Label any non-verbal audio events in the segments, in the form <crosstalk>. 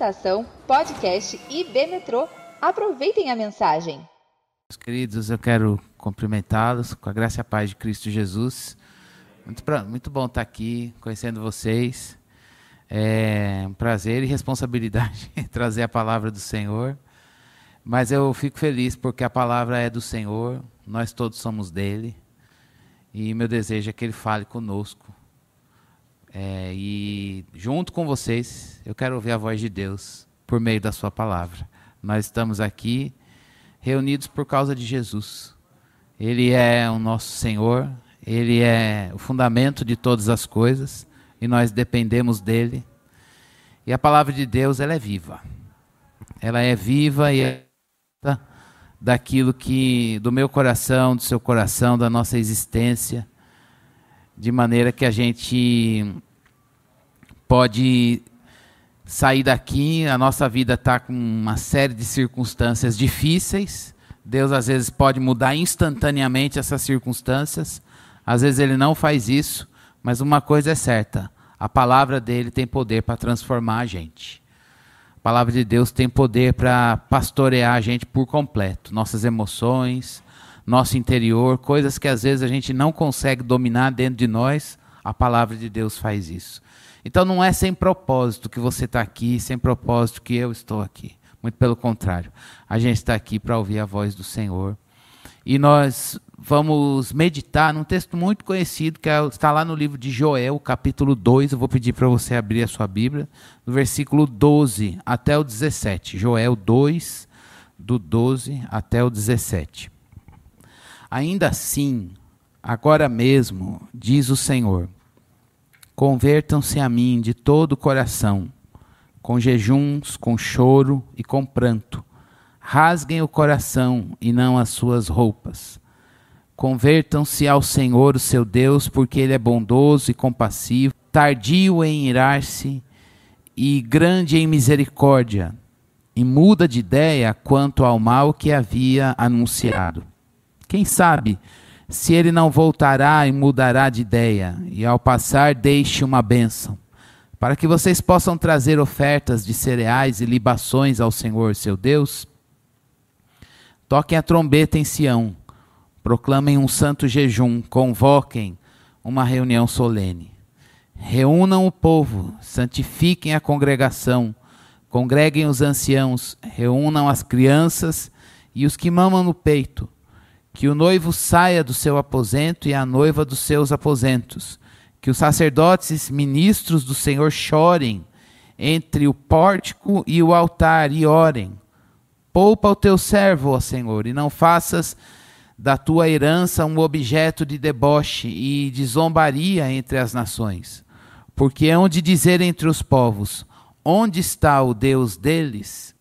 Estação Podcast IB Metrô. Aproveitem a mensagem. Meus queridos, eu quero cumprimentá-los com a graça e a paz de Cristo Jesus. Muito, muito bom estar aqui, conhecendo vocês. É um prazer e responsabilidade <laughs> trazer a palavra do Senhor. Mas eu fico feliz porque a palavra é do Senhor, nós todos somos dele. E meu desejo é que ele fale conosco. É, e junto com vocês, eu quero ouvir a voz de Deus por meio da Sua palavra. Nós estamos aqui reunidos por causa de Jesus. Ele é o nosso Senhor, Ele é o fundamento de todas as coisas e nós dependemos dele. E a palavra de Deus, ela é viva. Ela é viva e é daquilo que do meu coração, do seu coração, da nossa existência, de maneira que a gente pode sair daqui, a nossa vida está com uma série de circunstâncias difíceis. Deus às vezes pode mudar instantaneamente essas circunstâncias, às vezes ele não faz isso, mas uma coisa é certa: a palavra dele tem poder para transformar a gente. A palavra de Deus tem poder para pastorear a gente por completo, nossas emoções, nosso interior, coisas que às vezes a gente não consegue dominar dentro de nós, a palavra de Deus faz isso. Então não é sem propósito que você está aqui, sem propósito que eu estou aqui. Muito pelo contrário, a gente está aqui para ouvir a voz do Senhor. E nós vamos meditar num texto muito conhecido, que é está lá no livro de Joel, capítulo 2. Eu vou pedir para você abrir a sua Bíblia, no versículo 12 até o 17. Joel 2, do 12 até o 17. Ainda assim, agora mesmo, diz o Senhor, convertam-se a mim de todo o coração, com jejuns, com choro e com pranto. Rasguem o coração e não as suas roupas Convertam-se ao Senhor, o seu Deus, porque Ele é bondoso e compassivo, tardio em irar-se e grande em misericórdia, e muda de ideia quanto ao mal que havia anunciado. Quem sabe se ele não voltará e mudará de ideia, e ao passar deixe uma bênção, para que vocês possam trazer ofertas de cereais e libações ao Senhor, seu Deus? Toquem a trombeta em Sião proclamem um santo jejum, convoquem uma reunião solene. Reúnam o povo, santifiquem a congregação, congreguem os anciãos, reúnam as crianças e os que mamam no peito. Que o noivo saia do seu aposento e a noiva dos seus aposentos. Que os sacerdotes ministros do Senhor chorem entre o pórtico e o altar e orem. Poupa o teu servo, ó Senhor, e não faças da tua herança um objeto de deboche e de zombaria entre as nações. Porque é onde dizer entre os povos: onde está o Deus deles?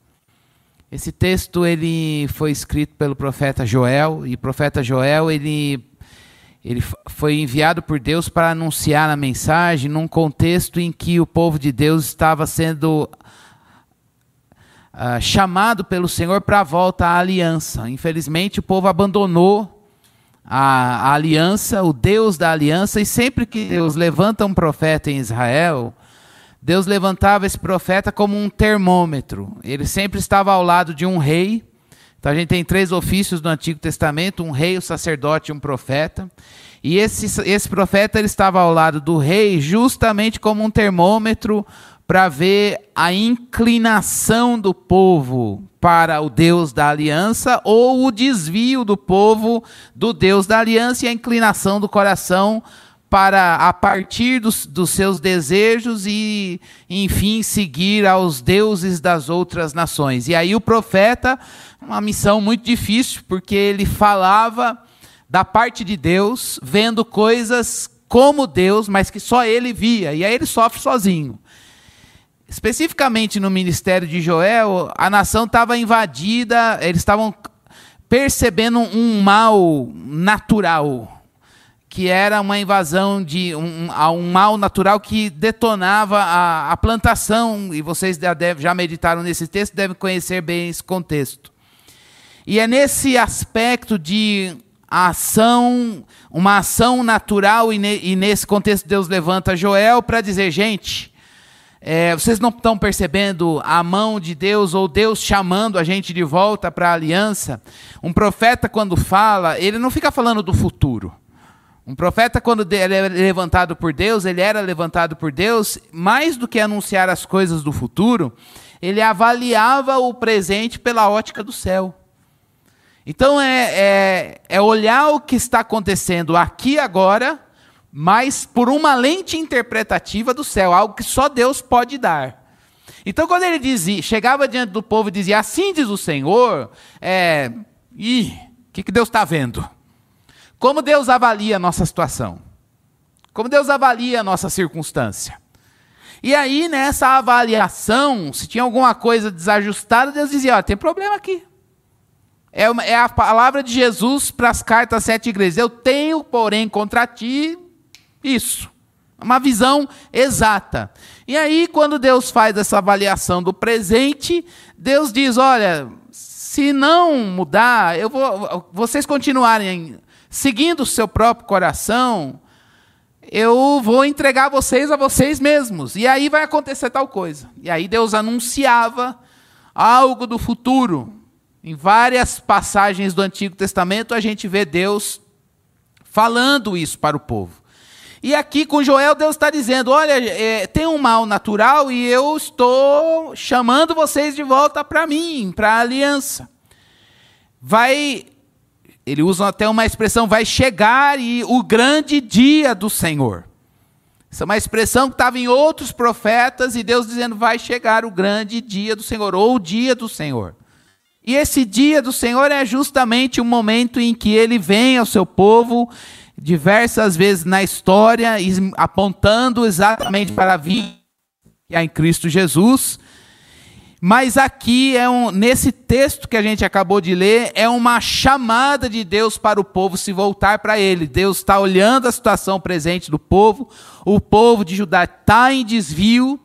Esse texto ele foi escrito pelo profeta Joel e o profeta Joel ele ele foi enviado por Deus para anunciar a mensagem num contexto em que o povo de Deus estava sendo uh, chamado pelo Senhor para a volta à aliança. Infelizmente, o povo abandonou a, a, aliança, o Deus da aliança, e sempre que Deus levanta um profeta em Israel, Deus levantava esse profeta como um termômetro. Ele sempre estava ao lado de um rei. Então a gente tem três ofícios no Antigo Testamento: um rei, um sacerdote e um profeta. E esse, esse profeta ele estava ao lado do rei justamente como um termômetro para ver a inclinação do povo para o Deus da aliança ou o desvio do povo do Deus da aliança e a inclinação do coração para, a partir dos, dos seus desejos e, enfim, seguir aos deuses das outras nações. E aí o profeta, uma missão muito difícil, porque ele falava da parte de Deus, vendo coisas como Deus, mas que só ele via. E aí ele sofre sozinho. Especificamente no ministério de Joel, a nação estava invadida, eles estavam percebendo um mal natural, que era uma invasão de um, um mal natural que detonava a, a plantação, e vocês já, deve, já meditaram nesse texto, devem conhecer bem esse contexto. E é nesse aspecto de ação, uma ação natural, e, ne, e nesse contexto Deus levanta Joel para dizer, gente, É, vocês não estão percebendo a mão de Deus ou Deus chamando a gente de volta para a aliança? Um profeta, quando fala, ele não fica falando do futuro. Um profeta, quando ele é levantado por Deus, ele era levantado por Deus, mais do que anunciar as coisas do futuro, ele avaliava o presente pela ótica do céu. Então é, é, é olhar o que está acontecendo aqui agora, mas por uma lente interpretativa do céu, algo que só Deus pode dar. Então, quando ele dizia, chegava diante do povo e dizia, assim diz o Senhor, é, ih, o que, que Deus está vendo? Como Deus avalia a nossa situação? Como Deus avalia a nossa circunstância? E aí, nessa avaliação, se tinha alguma coisa desajustada, Deus dizia: Olha, tem problema aqui. É, uma, é a palavra de Jesus para as cartas sete igrejas. Eu tenho, porém, contra ti isso. Uma visão exata. E aí, quando Deus faz essa avaliação do presente, Deus diz: Olha, se não mudar, eu vou, vocês continuarem seguindo o seu próprio coração, eu vou entregar vocês a vocês mesmos. E aí vai acontecer tal coisa. E aí Deus anunciava algo do futuro. Em várias passagens do Antigo Testamento a gente vê Deus falando isso para o povo. E aqui com Joel, Deus está dizendo: olha, é, tem um mal natural e eu estou chamando vocês de volta para mim, para a aliança. Vai ele usa até uma expressão, vai chegar e o grande dia do Senhor. Essa é uma expressão que estava em outros profetas e Deus dizendo vai chegar o grande dia do Senhor, ou o dia do Senhor. E esse dia do Senhor é justamente o momento em que ele vem ao seu povo, diversas vezes na história, apontando exatamente para a vida que há em Cristo Jesus mas aqui é um, nesse texto que a gente acabou de ler, é uma chamada de Deus para o povo se voltar para Ele. Deus está olhando a situação presente do povo, o povo de Judá está em desvio,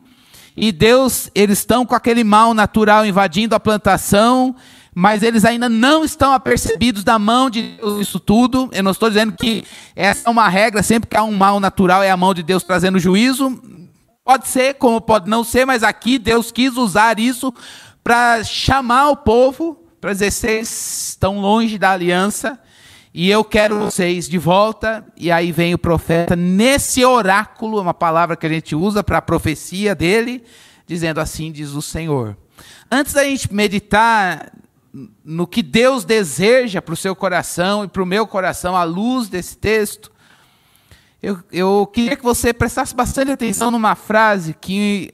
e Deus, eles estão com aquele mal natural invadindo a plantação, mas eles ainda não estão apercebidos da mão de Deus isso tudo. Eu não estou dizendo que essa é uma regra, sempre que há um mal natural é a mão de Deus trazendo juízo. Pode ser, como pode não ser, mas aqui Deus quis usar isso para chamar o povo, para dizer: vocês estão longe da aliança e eu quero vocês de volta. E aí vem o profeta, nesse oráculo, uma palavra que a gente usa para a profecia dele, dizendo assim: diz o Senhor. Antes da gente meditar no que Deus deseja para o seu coração e para o meu coração, à luz desse texto, eu, eu queria que você prestasse bastante atenção numa frase que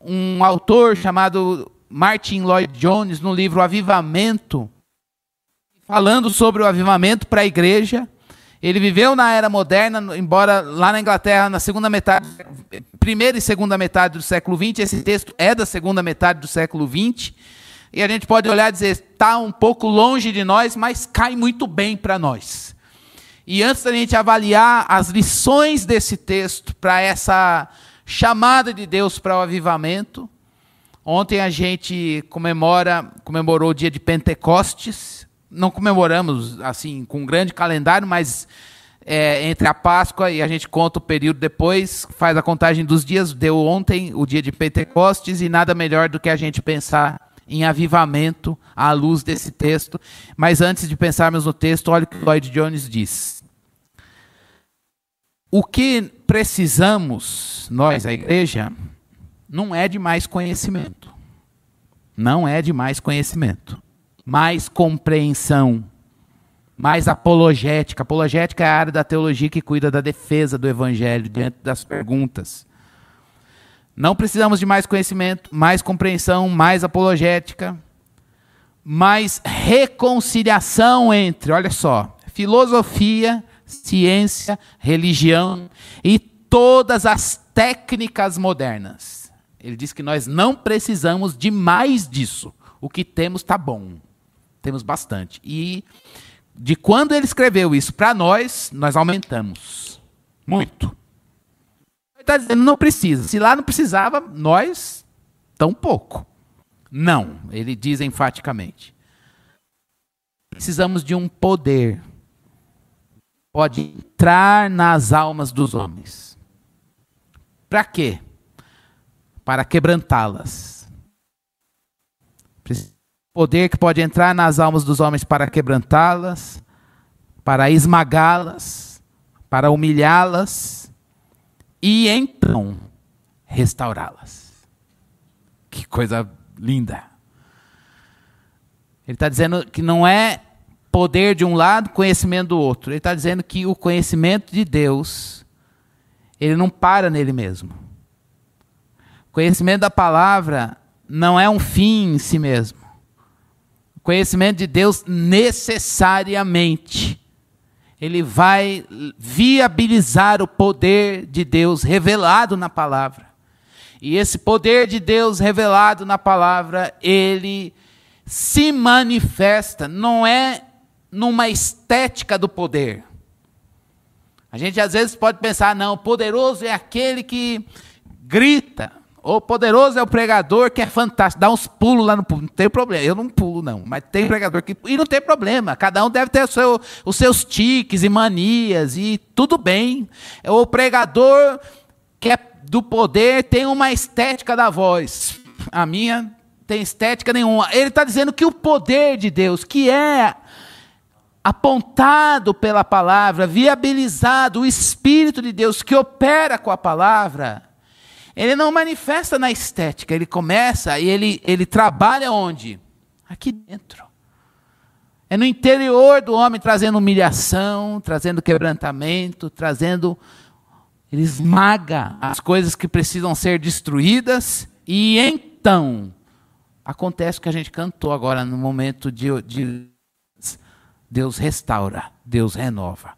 um autor chamado Martin Lloyd Jones, no livro Avivamento, falando sobre o avivamento para a igreja. Ele viveu na era moderna, embora lá na Inglaterra, na segunda metade, primeira e segunda metade do século XX, esse texto é da segunda metade do século XX, e a gente pode olhar e dizer, está um pouco longe de nós, mas cai muito bem para nós. E antes da gente avaliar as lições desse texto para essa chamada de Deus para o avivamento, ontem a gente comemora, comemorou o dia de Pentecostes. Não comemoramos assim com um grande calendário, mas é, entre a Páscoa e a gente conta o período depois, faz a contagem dos dias. Deu ontem o dia de Pentecostes e nada melhor do que a gente pensar em avivamento à luz desse texto. Mas antes de pensarmos no texto, olha o que Lloyd Jones diz. O que precisamos, nós, a igreja, não é de mais conhecimento. Não é de mais conhecimento. Mais compreensão. Mais apologética. Apologética é a área da teologia que cuida da defesa do evangelho diante das perguntas. Não precisamos de mais conhecimento, mais compreensão, mais apologética, mais reconciliação entre, olha só, filosofia ciência, religião e todas as técnicas modernas. Ele diz que nós não precisamos de mais disso. O que temos está bom. Temos bastante. E de quando ele escreveu isso para nós, nós aumentamos. Muito. Ele está dizendo, não precisa. Se lá não precisava, nós, tão pouco. Não, ele diz enfaticamente. Precisamos de um poder pode entrar nas almas dos homens. Para quê? para quebrantá-las. Poder que pode entrar nas almas dos homens para quebrantá-las, para esmagá-las, para humilhá-las e então restaurá-las. Que coisa linda. Ele está dizendo que não é poder de um lado, conhecimento do outro. Ele está dizendo que o conhecimento de Deus, ele não para nele mesmo. O conhecimento da palavra não é um fim em si mesmo. O conhecimento de Deus necessariamente ele vai viabilizar o poder de Deus revelado na palavra. E esse poder de Deus revelado na palavra, ele se manifesta, não é numa estética do poder. A gente às vezes pode pensar, não, poderoso é aquele que grita, o poderoso é o pregador que é fantástico, dá uns pulos lá no pulo. Não tem problema, eu não pulo, não. Mas tem pregador que. E não tem problema. Cada um deve ter seu, os seus tiques e manias, e tudo bem. O pregador que é do poder tem uma estética da voz. A minha tem estética nenhuma. Ele está dizendo que o poder de Deus, que é apontado pela palavra, viabilizado, o Espírito de Deus que opera com a palavra, ele não manifesta na estética, ele começa e ele, ele trabalha onde? Aqui dentro. É no interior do homem trazendo humilhação, trazendo quebrantamento, trazendo. Ele esmaga as coisas que precisam ser destruídas, e então acontece o que a gente cantou agora no momento de, de Deus restaura, Deus renova.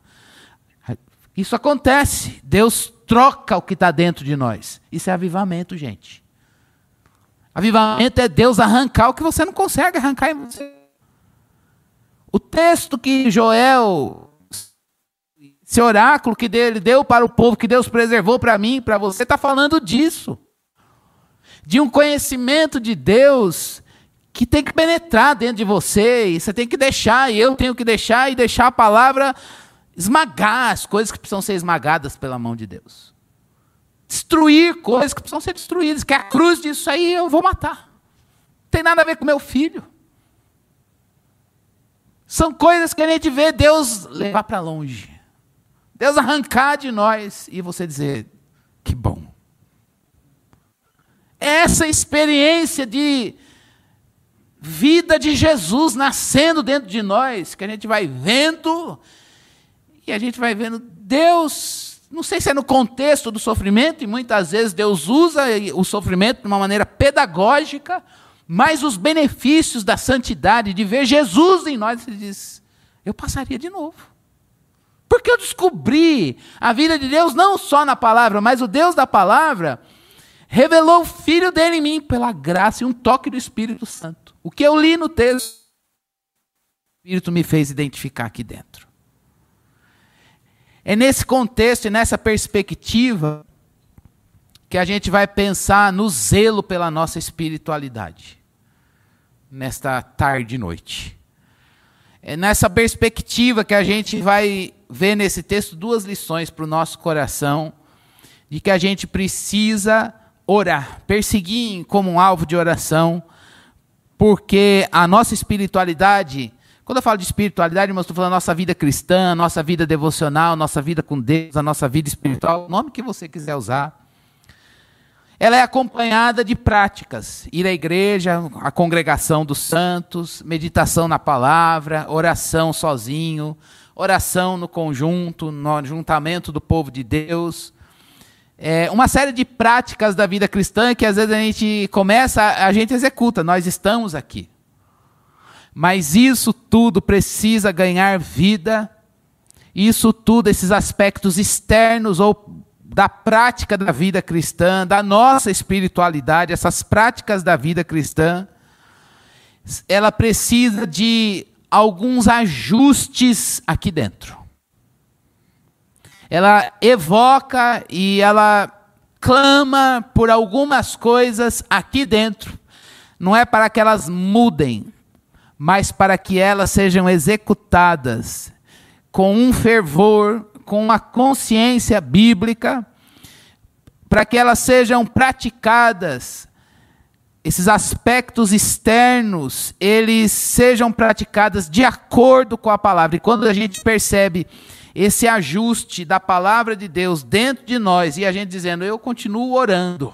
Isso acontece. Deus troca o que está dentro de nós. Isso é avivamento, gente. Avivamento é Deus arrancar o que você não consegue arrancar em você. O texto que Joel, esse oráculo que ele deu para o povo, que Deus preservou para mim para você, está falando disso. De um conhecimento de Deus que tem que penetrar dentro de você, e você tem que deixar, e eu tenho que deixar, e deixar a palavra esmagar as coisas que precisam ser esmagadas pela mão de Deus. Destruir coisas que precisam ser destruídas, que a cruz disso aí eu vou matar. Não tem nada a ver com meu filho. São coisas que a gente vê Deus levar para longe. Deus arrancar de nós e você dizer: que bom. Essa experiência de vida de Jesus nascendo dentro de nós, que a gente vai vendo e a gente vai vendo Deus, não sei se é no contexto do sofrimento, e muitas vezes Deus usa o sofrimento de uma maneira pedagógica, mas os benefícios da santidade, de ver Jesus em nós, ele diz: eu passaria de novo. Porque eu descobri a vida de Deus não só na palavra, mas o Deus da palavra revelou o Filho dele em mim pela graça e um toque do Espírito Santo. O que eu li no texto, o Espírito me fez identificar aqui dentro. É nesse contexto e nessa perspectiva que a gente vai pensar no zelo pela nossa espiritualidade, nesta tarde e noite. É nessa perspectiva que a gente vai ver nesse texto duas lições para o nosso coração, de que a gente precisa orar, perseguir como um alvo de oração, porque a nossa espiritualidade quando eu falo de espiritualidade, irmãos, estou falando nossa vida cristã, nossa vida devocional, nossa vida com Deus, a nossa vida espiritual, o nome que você quiser usar. Ela é acompanhada de práticas, ir à igreja, a congregação dos santos, meditação na palavra, oração sozinho, oração no conjunto, no ajuntamento do povo de Deus. É uma série de práticas da vida cristã que às vezes a gente começa, a gente executa, nós estamos aqui. Mas isso tudo precisa ganhar vida. Isso tudo, esses aspectos externos ou da prática da vida cristã, da nossa espiritualidade, essas práticas da vida cristã, ela precisa de alguns ajustes aqui dentro. Ela evoca e ela clama por algumas coisas aqui dentro. Não é para que elas mudem, mas para que elas sejam executadas com um fervor, com uma consciência bíblica, para que elas sejam praticadas, esses aspectos externos, eles sejam praticados de acordo com a palavra. E quando a gente percebe esse ajuste da palavra de Deus dentro de nós e a gente dizendo, eu continuo orando,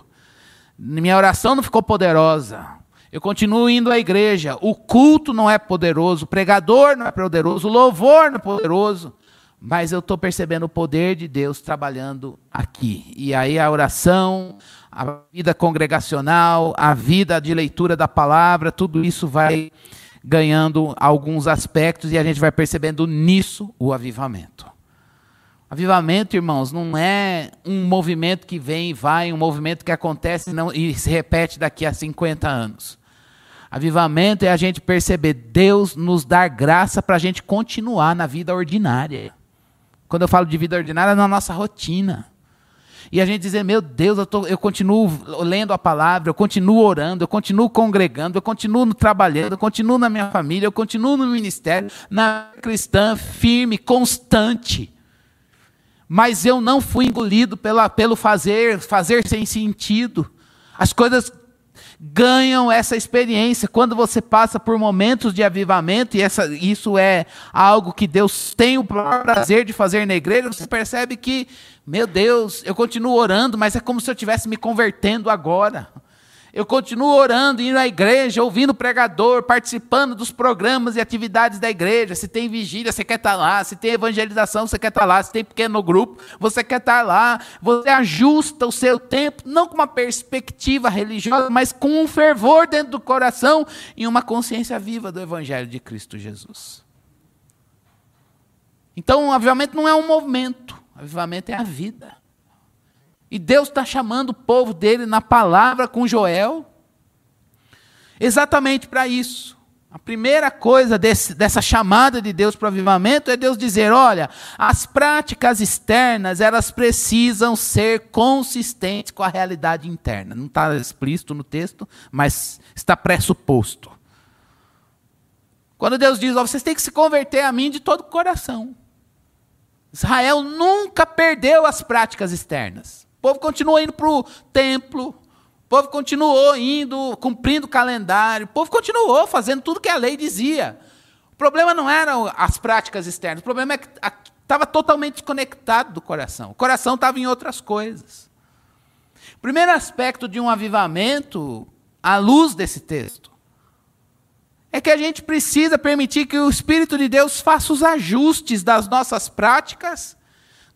minha oração não ficou poderosa, eu continuo indo à igreja, o culto não é poderoso, o pregador não é poderoso, o louvor não é poderoso, mas eu estou percebendo o poder de Deus trabalhando aqui. E aí a oração, a vida congregacional, a vida de leitura da palavra, tudo isso vai ganhando alguns aspectos e a gente vai percebendo nisso o avivamento. Avivamento, irmãos, não é um movimento que vem e vai, um movimento que acontece não, e se repete daqui a 50 anos. Avivamento é a gente perceber Deus nos dar graça para a gente continuar na vida ordinária. Quando eu falo de vida ordinária, é na nossa rotina. E a gente dizer, meu Deus, eu, tô, eu continuo lendo a palavra, eu continuo orando, eu continuo congregando, eu continuo trabalhando, eu continuo na minha família, eu continuo no ministério, na cristã, firme, constante. Mas eu não fui engolido pela, pelo fazer, fazer sem sentido. As coisas ganham essa experiência. Quando você passa por momentos de avivamento, e essa, isso é algo que Deus tem o prazer de fazer na igreja, você percebe que, meu Deus, eu continuo orando, mas é como se eu estivesse me convertendo agora. Eu continuo orando, indo à igreja, ouvindo o pregador, participando dos programas e atividades da igreja. Se tem vigília, você quer estar lá. Se tem evangelização, você quer estar lá. Se tem pequeno grupo, você quer estar lá. Você ajusta o seu tempo, não com uma perspectiva religiosa, mas com um fervor dentro do coração e uma consciência viva do Evangelho de Cristo Jesus. Então, o avivamento não é um movimento, o avivamento é a vida. E Deus está chamando o povo dele na palavra com Joel, exatamente para isso. A primeira coisa desse, dessa chamada de Deus para o avivamento é Deus dizer: olha, as práticas externas elas precisam ser consistentes com a realidade interna. Não está explícito no texto, mas está pressuposto. Quando Deus diz: oh, vocês têm que se converter a mim de todo o coração. Israel nunca perdeu as práticas externas povo continuou indo para o templo, o povo continuou indo, cumprindo o calendário, o povo continuou fazendo tudo que a lei dizia. O problema não eram as práticas externas, o problema é que estava totalmente desconectado do coração. O coração estava em outras coisas. O primeiro aspecto de um avivamento, à luz desse texto, é que a gente precisa permitir que o Espírito de Deus faça os ajustes das nossas práticas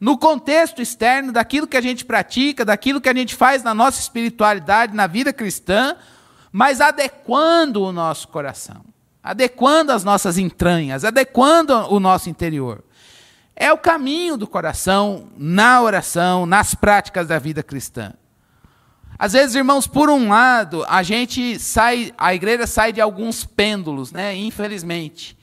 no contexto externo daquilo que a gente pratica, daquilo que a gente faz na nossa espiritualidade, na vida cristã, mas adequando o nosso coração, adequando as nossas entranhas, adequando o nosso interior. É o caminho do coração na oração, nas práticas da vida cristã. Às vezes, irmãos, por um lado, a gente sai, a igreja sai de alguns pêndulos, né? Infelizmente.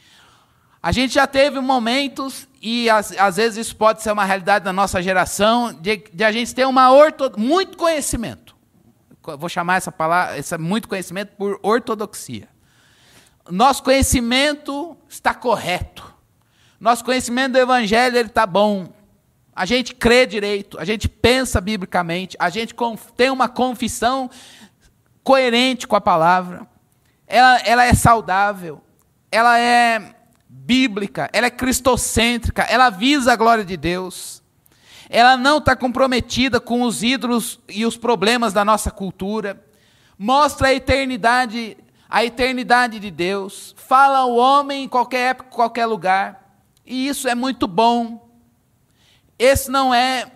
A gente já teve momentos, e às, às vezes isso pode ser uma realidade da nossa geração, de, de a gente ter uma orto, muito conhecimento. Vou chamar essa palavra, esse muito conhecimento por ortodoxia. Nosso conhecimento está correto. Nosso conhecimento do evangelho está bom. A gente crê direito, a gente pensa biblicamente, a gente tem uma confissão coerente com a palavra. Ela, ela é saudável, ela é bíblica, ela é cristocêntrica, ela visa a glória de Deus. Ela não está comprometida com os ídolos e os problemas da nossa cultura. Mostra a eternidade, a eternidade de Deus. Fala ao homem em qualquer época, em qualquer lugar. E isso é muito bom. Esse não é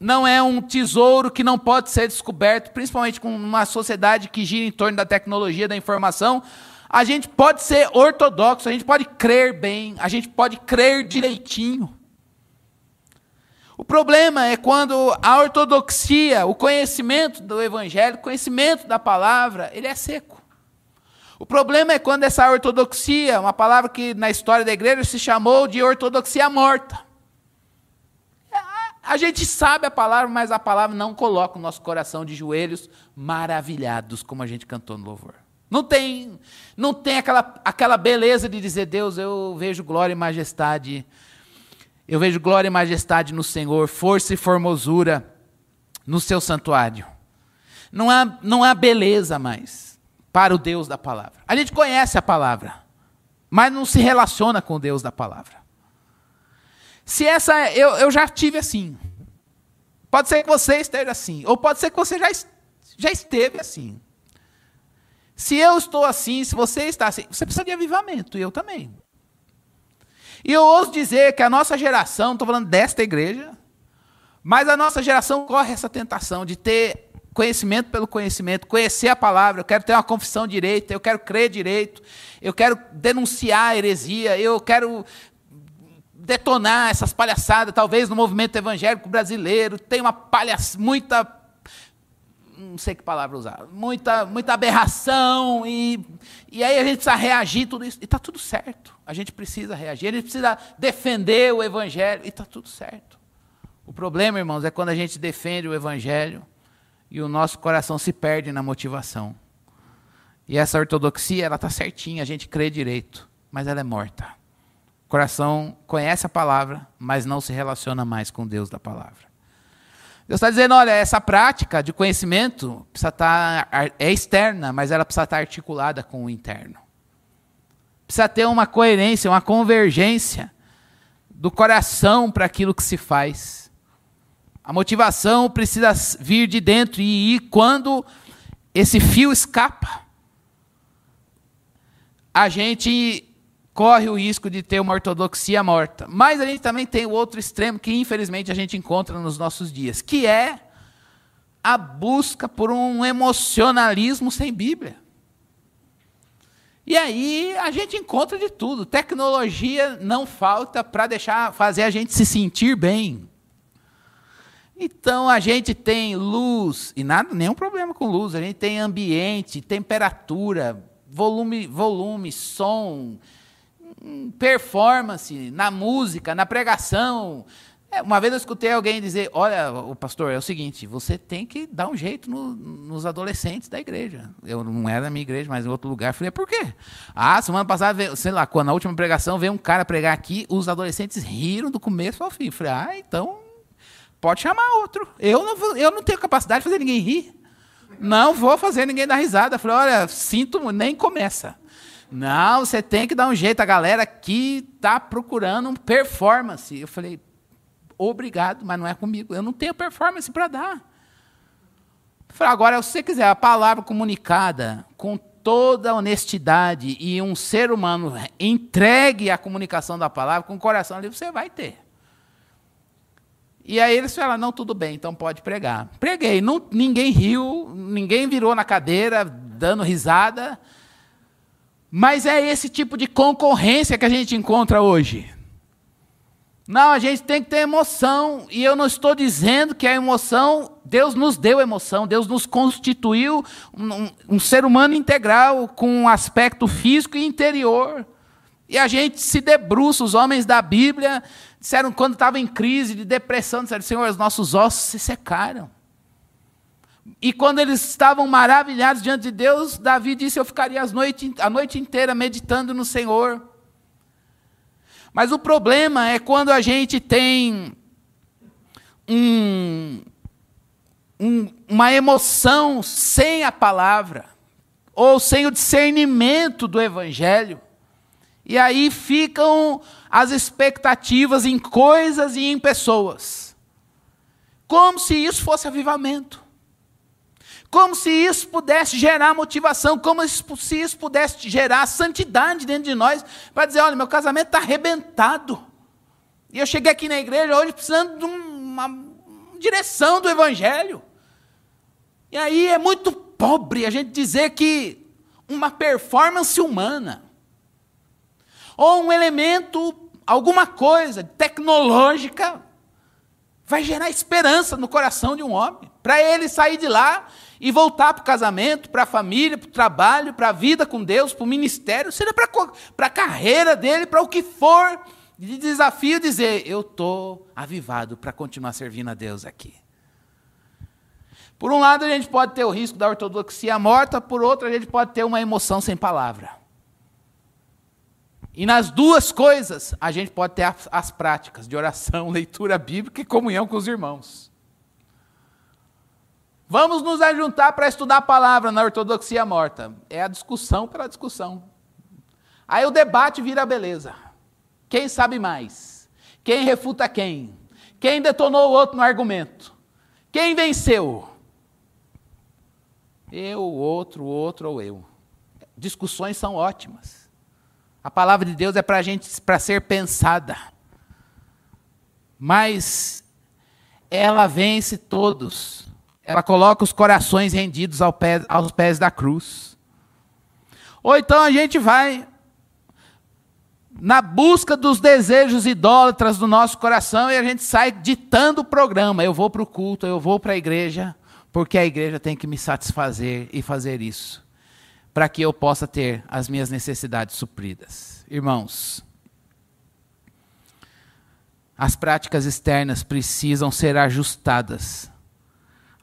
não é um tesouro que não pode ser descoberto, principalmente com uma sociedade que gira em torno da tecnologia da informação, a gente pode ser ortodoxo, a gente pode crer bem, a gente pode crer direitinho. O problema é quando a ortodoxia, o conhecimento do evangelho, o conhecimento da palavra, ele é seco. O problema é quando essa ortodoxia, uma palavra que na história da igreja se chamou de ortodoxia morta. A gente sabe a palavra, mas a palavra não coloca o nosso coração de joelhos maravilhados, como a gente cantou no louvor. Não tem, não tem aquela, aquela beleza de dizer, Deus, eu vejo glória e majestade. Eu vejo glória e majestade no Senhor, força e formosura. no seu santuário. Não há, não há beleza mais para o Deus da palavra. A gente conhece a palavra, mas não se relaciona com o Deus da palavra. Se essa. Eu, eu já tive assim. Pode ser que você esteja assim, ou pode ser que você já, já esteve assim. Se eu estou assim, se você está assim, você precisa de avivamento, e eu também. E eu ouso dizer que a nossa geração, estou falando desta igreja, mas a nossa geração corre essa tentação de ter conhecimento pelo conhecimento, conhecer a palavra, eu quero ter uma confissão direita, eu quero crer direito, eu quero denunciar a heresia, eu quero detonar essas palhaçadas, talvez no movimento evangélico brasileiro, tem uma palhaçada, muita não sei que palavra usar, muita, muita aberração, e, e aí a gente precisa reagir tudo isso, e está tudo certo. A gente precisa reagir, a gente precisa defender o Evangelho, e está tudo certo. O problema, irmãos, é quando a gente defende o Evangelho e o nosso coração se perde na motivação. E essa ortodoxia, ela está certinha, a gente crê direito, mas ela é morta. O coração conhece a palavra, mas não se relaciona mais com Deus da palavra. Deus está dizendo, olha, essa prática de conhecimento precisa estar, tá, é externa, mas ela precisa estar articulada com o interno. Precisa ter uma coerência, uma convergência do coração para aquilo que se faz. A motivação precisa vir de dentro e ir quando esse fio escapa. A gente corre o risco de ter uma ortodoxia morta. Mas a gente também tem o outro extremo que, infelizmente, a gente encontra nos nossos dias, que é a busca por um emocionalismo sem Bíblia. E aí a gente encontra de tudo. Tecnologia não falta para deixar fazer a gente se sentir bem. Então a gente tem luz e nada, nenhum problema com luz. A gente tem ambiente, temperatura, volume, volume, som, performance, na música, na pregação. É, uma vez eu escutei alguém dizer: Olha, o pastor, é o seguinte, você tem que dar um jeito no, nos adolescentes da igreja. Eu não era da minha igreja, mas em outro lugar. Eu falei: Por quê? Ah, semana passada, sei lá, quando na última pregação veio um cara pregar aqui, os adolescentes riram do começo ao fim. Eu falei: Ah, então pode chamar outro. Eu não, eu não tenho capacidade de fazer ninguém rir. Não vou fazer ninguém dar risada. Eu falei: Olha, sinto, nem começa. Não, você tem que dar um jeito. A galera aqui está procurando performance. Eu falei, obrigado, mas não é comigo. Eu não tenho performance para dar. Eu falei, agora, se você quiser a palavra comunicada com toda honestidade e um ser humano entregue a comunicação da palavra com o coração livre, você vai ter. E aí eles falaram, não, tudo bem, então pode pregar. Preguei, não, ninguém riu, ninguém virou na cadeira dando risada. Mas é esse tipo de concorrência que a gente encontra hoje. Não, a gente tem que ter emoção, e eu não estou dizendo que a emoção, Deus nos deu emoção, Deus nos constituiu um, um, ser humano integral, com um aspecto físico e interior. E a gente se debruça, os homens da Bíblia disseram, quando estavam em crise de depressão, disseram, Senhor, os nossos ossos se secaram. E quando eles estavam maravilhados diante de Deus, Davi disse: Eu ficaria noite, a noite inteira meditando no Senhor. Mas o problema é quando a gente tem um, um, uma emoção sem a palavra, ou sem o discernimento do Evangelho, e aí ficam as expectativas em coisas e em pessoas, como se isso fosse avivamento. Como se isso pudesse gerar motivação, como se isso pudesse gerar santidade dentro de nós, para dizer: olha, meu casamento está arrebentado. E eu cheguei aqui na igreja hoje precisando de uma direção do Evangelho. E aí é muito pobre a gente dizer que uma performance humana, ou um elemento, alguma coisa tecnológica, vai gerar esperança no coração de um homem, para ele sair de lá e voltar para o casamento, para a família, para o trabalho, para a vida com Deus, para o ministério, seja para a carreira dele, para o que for de desafio, dizer: Eu estou avivado para continuar servindo a Deus aqui. Por um lado, a gente pode ter o risco da ortodoxia morta, por outro, a gente pode ter uma emoção sem palavra. E nas duas coisas, a gente pode ter as, as práticas de oração, <laughs> leitura bíblica e comunhão com os irmãos. Vamos nos ajuntar para estudar a palavra na ortodoxia morta. É a discussão pela discussão. Aí o debate vira beleza. Quem sabe mais? Quem refuta quem? Quem detonou o outro no argumento? Quem venceu? Eu, o outro, o outro ou eu. Discussões são ótimas. A palavra de Deus é para gente para ser pensada. Mas ela vence todos. Ela coloca os corações rendidos ao pé, aos pés da cruz. Ou então a gente vai na busca dos desejos idólatras do nosso coração e a gente sai ditando o programa. Eu vou para o culto, eu vou para a igreja, porque a igreja tem que me satisfazer e fazer isso, para que eu possa ter as minhas necessidades supridas. Irmãos, as práticas externas precisam ser ajustadas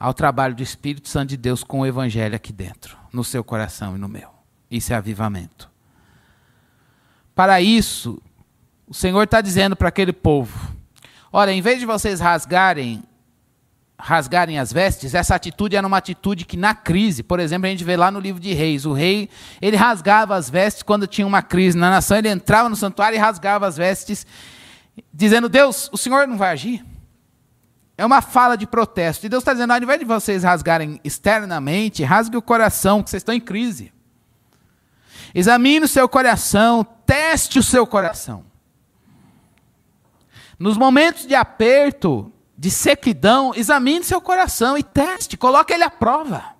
ao trabalho do Espírito Santo de Deus com o Evangelho aqui dentro, no seu coração e no meu. Isso é avivamento. Para isso, o Senhor está dizendo para aquele povo: olha, em vez de vocês rasgarem rasgarem as vestes, essa atitude era uma atitude que na crise, por exemplo, a gente vê lá no livro de Reis, o rei, ele rasgava as vestes quando tinha uma crise na nação, ele entrava no santuário e rasgava as vestes, dizendo: Deus, o Senhor não vai agir? É uma fala de protesto. E Deus está dizendo: ao invés de vocês rasgarem externamente, rasgue o coração, que vocês estão em crise. Examine o seu coração, teste o seu coração. Nos momentos de aperto, de sequidão, examine seu coração e teste, coloque ele à prova.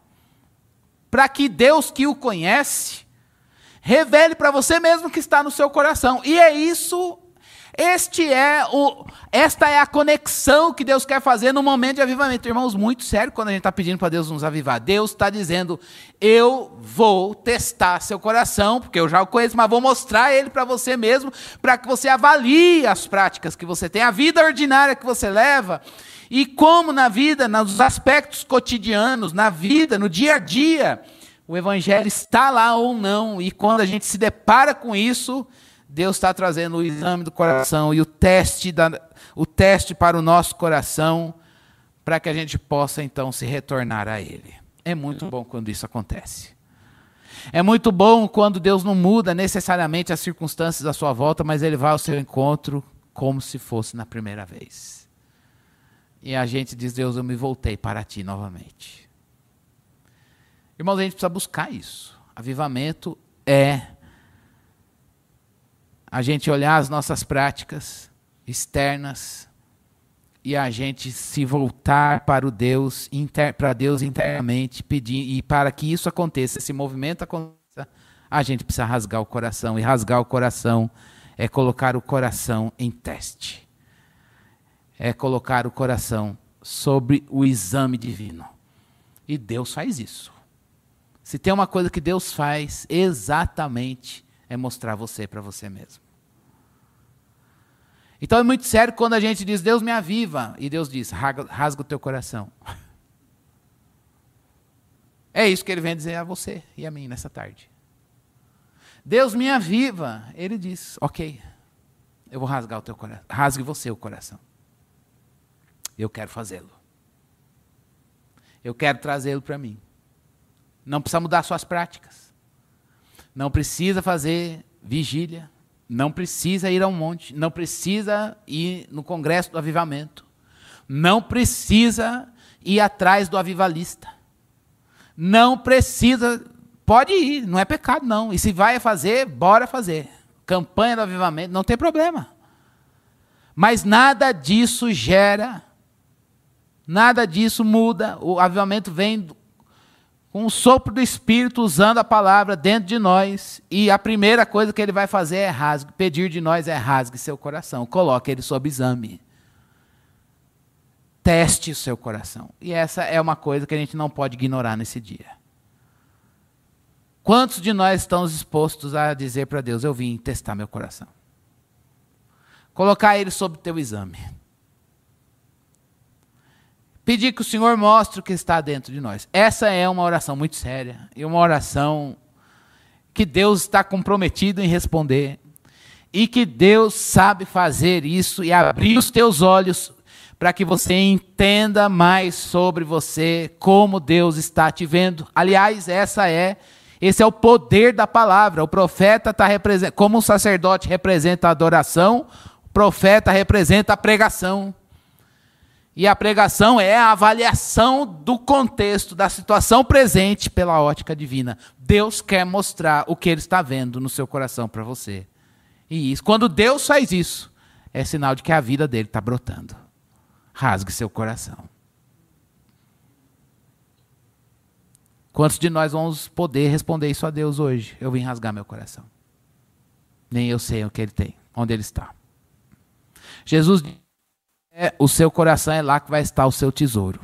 Para que Deus que o conhece, revele para você mesmo que está no seu coração. E é isso este é o, esta é a conexão que Deus quer fazer no momento de avivamento. Irmãos, muito sério quando a gente está pedindo para Deus nos avivar. Deus está dizendo: Eu vou testar seu coração, porque eu já o conheço, mas vou mostrar ele para você mesmo, para que você avalie as práticas que você tem, a vida ordinária que você leva. E como na vida, nos aspectos cotidianos, na vida, no dia a dia, o Evangelho está lá ou não. E quando a gente se depara com isso, Deus está trazendo o exame do coração e o teste, da, o teste para o nosso coração, para que a gente possa então se retornar a Ele. É muito bom quando isso acontece. É muito bom quando Deus não muda necessariamente as circunstâncias da sua volta, mas Ele vai ao seu encontro como se fosse na primeira vez. E a gente diz: Deus, eu me voltei para ti novamente. Irmãos, a gente precisa buscar isso. Avivamento é a gente olhar as nossas práticas externas e a gente se voltar para o Deus para Deus internamente pedir e para que isso aconteça, esse movimento aconteça, a gente precisa rasgar o coração e rasgar o coração é colocar o coração em teste. É colocar o coração sobre o exame divino. E Deus faz isso. Se tem uma coisa que Deus faz exatamente é mostrar você para você mesmo. Então é muito sério quando a gente diz, Deus me aviva, e Deus diz, rasga, o teu coração. <laughs> É isso que ele vem dizer a você e a mim nessa tarde. Deus me aviva. Ele diz, ok, eu vou rasgar o teu coração. Rasgue você o coração. Eu quero fazê-lo. Eu quero trazê-lo para mim. Não precisa mudar suas práticas. Não precisa fazer vigília. Não precisa ir a um monte. Não precisa ir no congresso do avivamento. Não precisa ir atrás do avivalista. Não precisa. Pode ir, não é pecado, não. E se vai fazer, bora fazer. Campanha do avivamento, não tem problema. Mas nada disso gera, nada disso muda. O avivamento vem com o sopro do Espírito, usando a palavra dentro de nós. E a primeira coisa que ele vai fazer é rasgue, pedir de nós é rasgue seu coração, coloque ele sob exame. Teste o seu coração. E essa é uma coisa que a gente não pode ignorar nesse dia. Quantos de nós estamos dispostos a dizer para Deus: Eu vim testar meu coração? Colocar ele sob teu exame. Pedir que o Senhor mostre o que está dentro de nós. Essa é uma oração muito séria e uma oração que Deus está comprometido em responder e que Deus sabe fazer isso e abrir os teus olhos para que você entenda mais sobre você, como Deus está te vendo. Aliás, essa é esse é o poder da palavra. O profeta está representando, como o sacerdote representa a adoração, o profeta representa a pregação. E a pregação é a avaliação do contexto, da situação presente pela ótica divina. Deus quer mostrar o que ele está vendo no seu coração para você. E isso, quando Deus faz isso, é sinal de que a vida dele está brotando. Rasgue seu coração. Quantos de nós vamos poder responder isso a Deus hoje? Eu vim rasgar meu coração. Nem eu sei o que ele tem, onde ele está. Jesus é, o seu coração é lá que vai estar o seu tesouro.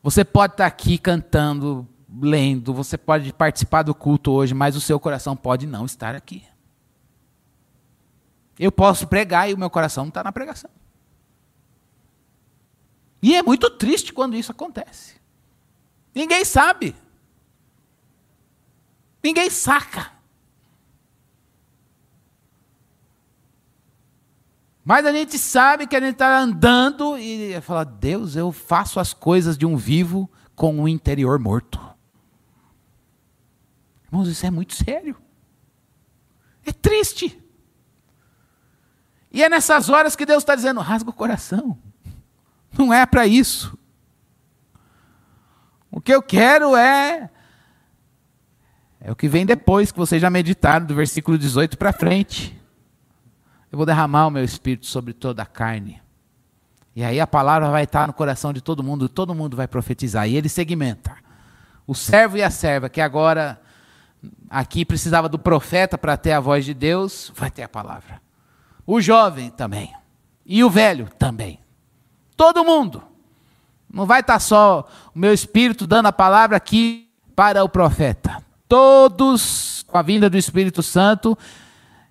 Você pode estar aqui cantando, lendo, você pode participar do culto hoje, mas o seu coração pode não estar aqui. Eu posso pregar e o meu coração não está na pregação. E é muito triste quando isso acontece. Ninguém sabe. Ninguém saca. Mas a gente sabe que a gente está andando e fala: Deus, eu faço as coisas de um vivo com o interior morto. Irmãos, isso é muito sério. É triste. E é nessas horas que Deus está dizendo: rasga o coração. Não é para isso. O que eu quero é. É o que vem depois, que vocês já meditaram, do versículo 18 para frente. Eu vou derramar o meu espírito sobre toda a carne. E aí a palavra vai estar no coração de todo mundo, todo mundo vai profetizar. E ele segmenta. O servo e a serva, que agora aqui precisava do profeta para ter a voz de Deus, vai ter a palavra. O jovem também. E o velho também. Todo mundo. Não vai estar só o meu espírito dando a palavra aqui para o profeta. Todos, com a vinda do Espírito Santo,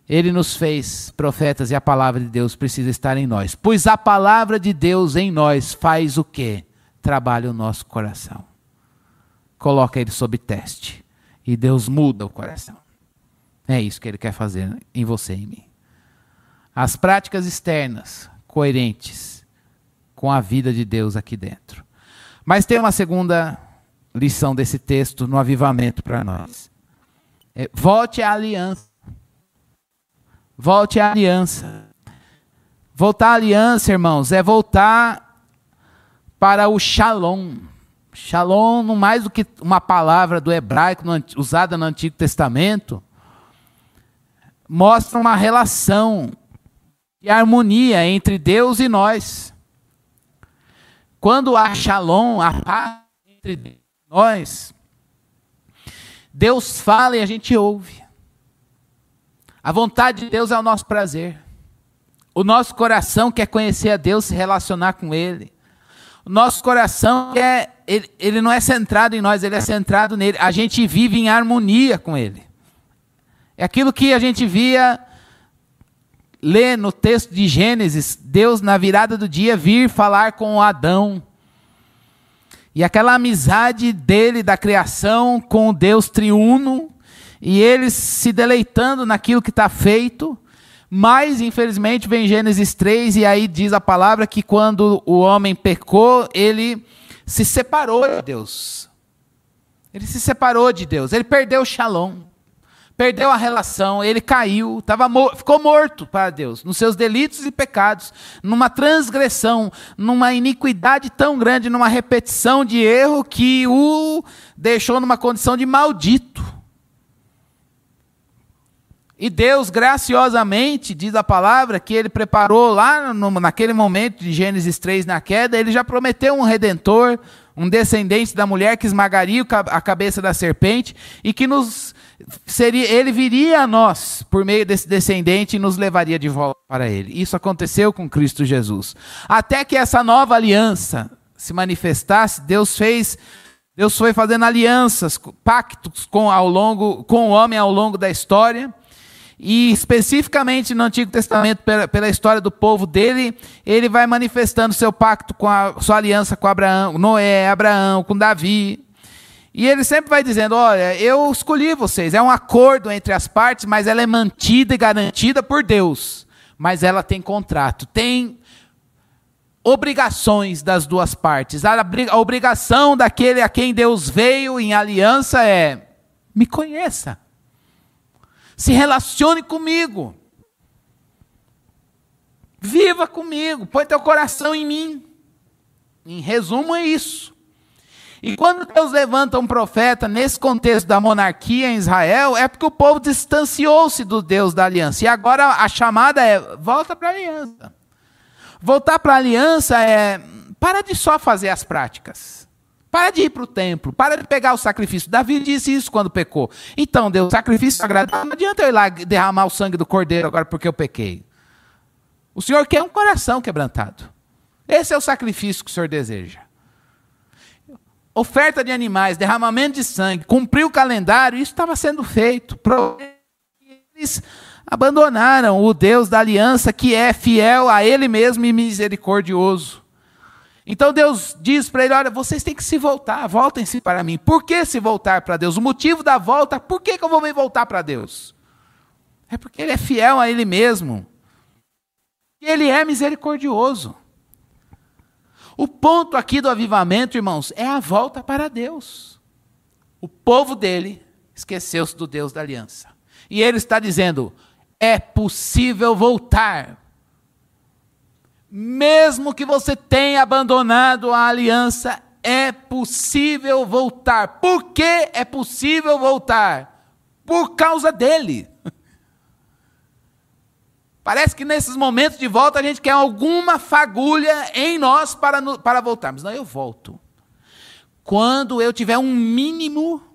ele nos fez profetas e a palavra de Deus precisa estar em nós. Pois a palavra de Deus em nós faz o quê? Trabalha o nosso coração. Coloca ele sob teste. E Deus muda o coração. É isso que ele quer fazer em você e em mim. As práticas externas coerentes com a vida de Deus aqui dentro. Mas tem uma segunda lição desse texto no avivamento para nós. É, volte à aliança. Volte à aliança. Voltar à aliança, irmãos, é voltar para o shalom. Shalom, não mais do que uma palavra do hebraico usada no Antigo Testamento, mostra uma relação de harmonia entre Deus e nós. Quando há shalom, a paz entre nós, Deus fala e a gente ouve. A vontade de Deus é o nosso prazer. O nosso coração quer conhecer a Deus, se relacionar com Ele. O nosso coração quer, ele, ele não é centrado em nós, ele é centrado nele. A gente vive em harmonia com Ele. É aquilo que a gente via ler no texto de Gênesis, Deus na virada do dia vir falar com Adão. E aquela amizade dele da criação com o Deus triuno, e eles se deleitando naquilo que está feito. Mas, infelizmente, vem Gênesis 3 e aí diz a palavra que quando o homem pecou, ele se separou de Deus. Ele se separou de Deus, ele perdeu o shalom, perdeu a relação, ele caiu, tava, ficou morto para Deus, nos seus delitos e pecados, numa transgressão, numa iniquidade tão grande, numa repetição de erro que o deixou numa condição de maldito. E Deus, graciosamente, diz a palavra, que ele preparou lá no, naquele momento de Gênesis 3, na queda, ele já prometeu um redentor, um descendente da mulher que esmagaria a cabeça da serpente e que nos seria, ele viria a nós por meio desse descendente e nos levaria de volta para ele. Isso aconteceu com Cristo Jesus. Até que essa nova aliança se manifestasse, Deus fez Deus foi fazendo alianças, pactos com, ao longo, com o homem ao longo da história. E especificamente no Antigo Testamento, pela, pela, história do povo dele, ele vai manifestando seu pacto com a sua aliança com Abraão, Noé, Abraão, com Davi. E ele sempre vai dizendo: Olha, eu escolhi vocês. É um acordo entre as partes, mas ela é mantida e garantida por Deus. mas ela tem contrato, tem obrigações das duas partes. A obrigação daquele a quem Deus veio em aliança é: me conheça, se relacione comigo, viva comigo, põe teu coração em mim. Em resumo, é isso. E quando Deus levanta um profeta nesse contexto da monarquia em Israel, é porque o povo distanciou-se do Deus da aliança. E agora a chamada é: volta para a aliança. Voltar para a aliança é para de só fazer as práticas. Para de ir para o templo, para de pegar o sacrifício. Davi disse isso quando pecou. Então, Deus, sacrifício agradável. Não adianta eu ir lá derramar o sangue do cordeiro agora porque eu pequei. O Senhor quer um coração quebrantado. Esse é o sacrifício que o Senhor deseja. Oferta de animais, derramamento de sangue, cumprir o calendário, isso estava sendo feito. Eles abandonaram o Deus da aliança que é fiel a Ele mesmo e misericordioso. Então Deus diz para ele: Olha, vocês têm que se voltar, voltem-se para mim. Por que se voltar para Deus? O motivo da volta, por que, que eu vou me voltar para Deus? É porque Ele é fiel a Ele mesmo. Ele é misericordioso. O ponto aqui do avivamento, irmãos, é a volta para Deus. O povo dele esqueceu-se do Deus da aliança. E ele está dizendo: é possível voltar. Mesmo que você tenha abandonado a aliança, é possível voltar. Por que é possível voltar? Por causa dele. <laughs> Parece que nesses momentos de volta a gente quer alguma fagulha em nós para, para voltarmos. Não, eu volto. Quando eu tiver um mínimo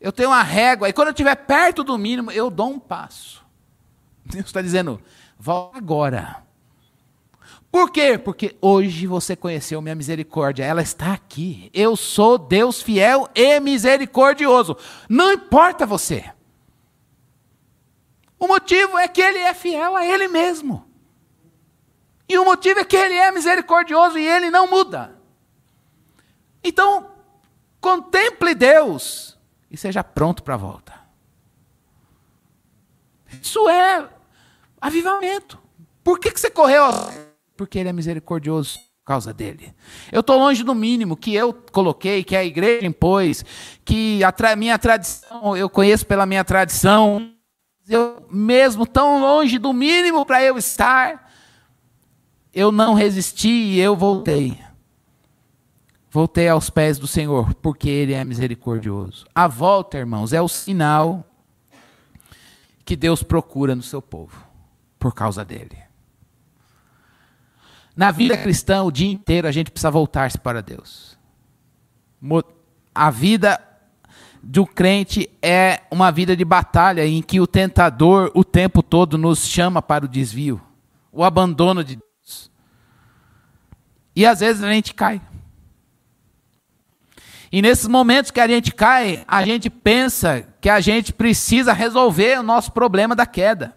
eu tenho uma régua, e quando eu estiver perto do mínimo, eu dou um passo. <laughs> Deus está dizendo, volta agora. Por quê? Porque hoje você conheceu minha misericórdia, ela está aqui. Eu sou Deus fiel e misericordioso. Não importa você. O motivo é que ele é fiel a ele mesmo. E o motivo é que ele é misericordioso e ele não muda. Então, contemple Deus e seja pronto para a volta. Isso é avivamento. Por que, que você correu? Porque ele é misericordioso por causa dele. Eu estou longe do mínimo que eu coloquei, que a igreja impôs, que a tra minha tradição, eu conheço pela minha tradição. Eu mesmo tão longe do mínimo para eu estar, eu não resisti e eu voltei. Voltei aos pés do Senhor, porque Ele é misericordioso. A volta, irmãos, é o sinal que Deus procura no seu povo, por causa dele. Na vida cristã, o dia inteiro a gente precisa voltar-se para Deus. A vida do crente é uma vida de batalha em que o tentador o tempo todo nos chama para o desvio, o abandono de Deus. E às vezes a gente cai. E nesses momentos que a gente cai, a gente pensa que a gente precisa resolver o nosso problema da queda.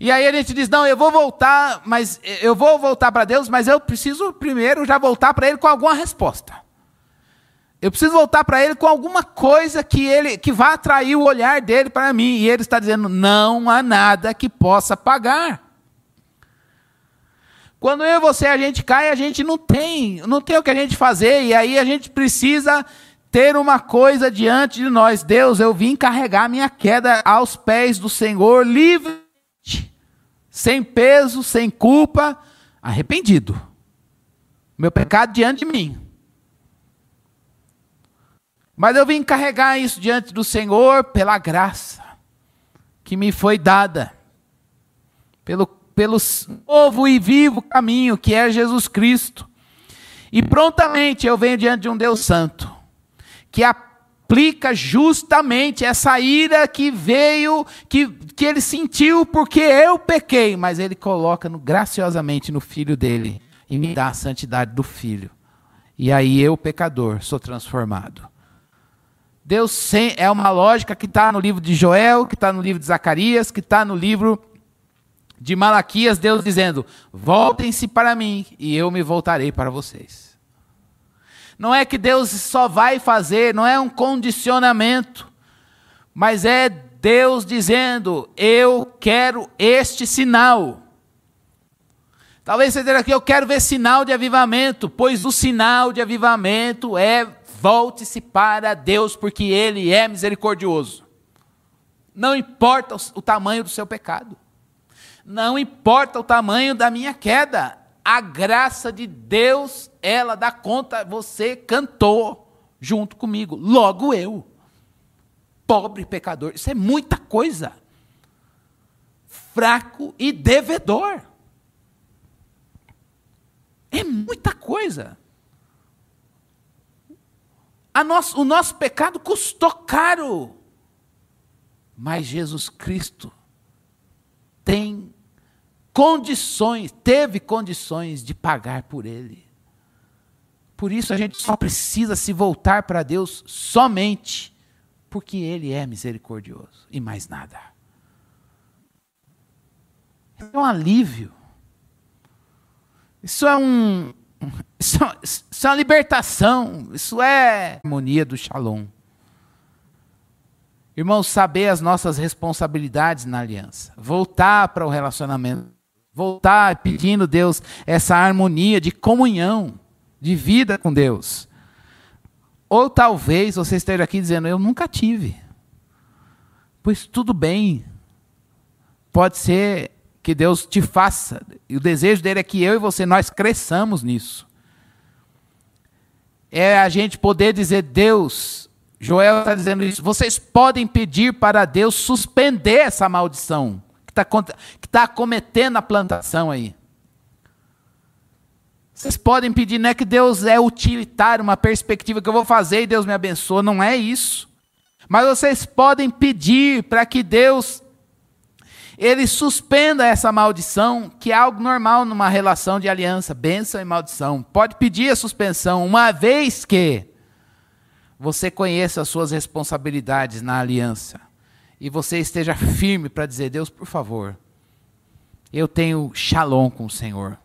E aí a gente diz: "Não, eu vou voltar, mas eu vou voltar para Deus, mas eu preciso primeiro já voltar para ele com alguma resposta. Eu preciso voltar para ele com alguma coisa que ele que vá atrair o olhar dele para mim". E ele está dizendo: "Não há nada que possa pagar". Quando eu e você a gente cai, a gente não tem, não tem o que a gente fazer e aí a gente precisa ter uma coisa diante de nós. Deus, eu vim carregar minha queda aos pés do Senhor livre, sem peso, sem culpa, arrependido. Meu pecado diante de mim. Mas eu vim carregar isso diante do Senhor pela graça que me foi dada, pelo pelo novo e vivo caminho que é Jesus Cristo. E prontamente eu venho diante de um Deus Santo, que aplica justamente essa ira que veio, que, que ele sentiu porque eu pequei, mas ele coloca no, graciosamente no filho dele e me dá a santidade do filho. E aí eu, pecador, sou transformado. Deus é uma lógica que está no livro de Joel, que está no livro de Zacarias, que está no livro de Malaquias, Deus dizendo: Voltem-se para mim e eu me voltarei para vocês. Não é que Deus só vai fazer, não é um condicionamento, mas é Deus dizendo: Eu quero este sinal. Talvez você diga aqui: Eu quero ver sinal de avivamento, pois o sinal de avivamento é volte-se para Deus, porque Ele é misericordioso. Não importa o tamanho do seu pecado, não importa o tamanho da minha queda, a graça de Deus, ela dá conta, você cantou junto comigo, logo eu, pobre pecador, isso é muita coisa, fraco e devedor, é muita coisa. Nosso, o nosso pecado custou caro, mas Jesus Cristo tem condições, teve condições de pagar por ele. Por isso a gente só precisa se voltar para Deus somente porque ele é misericordioso e mais nada. É um alívio. Isso é um isso, isso é uma libertação, isso é harmonia do Shalom. Irmãos, saber as nossas responsabilidades na aliança, voltar para o relacionamento voltar pedindo Deus essa harmonia de comunhão, de vida com Deus. Ou talvez você esteja aqui dizendo: Eu nunca tive. Pois tudo bem. Pode ser que Deus te faça. E o desejo dele é que eu e você nós cresçamos nisso. É a gente poder dizer: Deus, Joel está dizendo isso. Vocês podem pedir para Deus suspender essa maldição está que tá cometendo a plantação aí. Vocês podem pedir, não é que Deus é utilitário, uma perspectiva que eu vou fazer e Deus me abençoa, não é isso. Mas vocês podem pedir para que Deus ele suspenda essa maldição, que é algo normal numa relação de aliança, bênção e maldição. Pode pedir a suspensão, uma vez que você conheça as suas responsabilidades na aliança e você esteja firme para dizer: Deus, por favor, eu tenho shalom com o Senhor.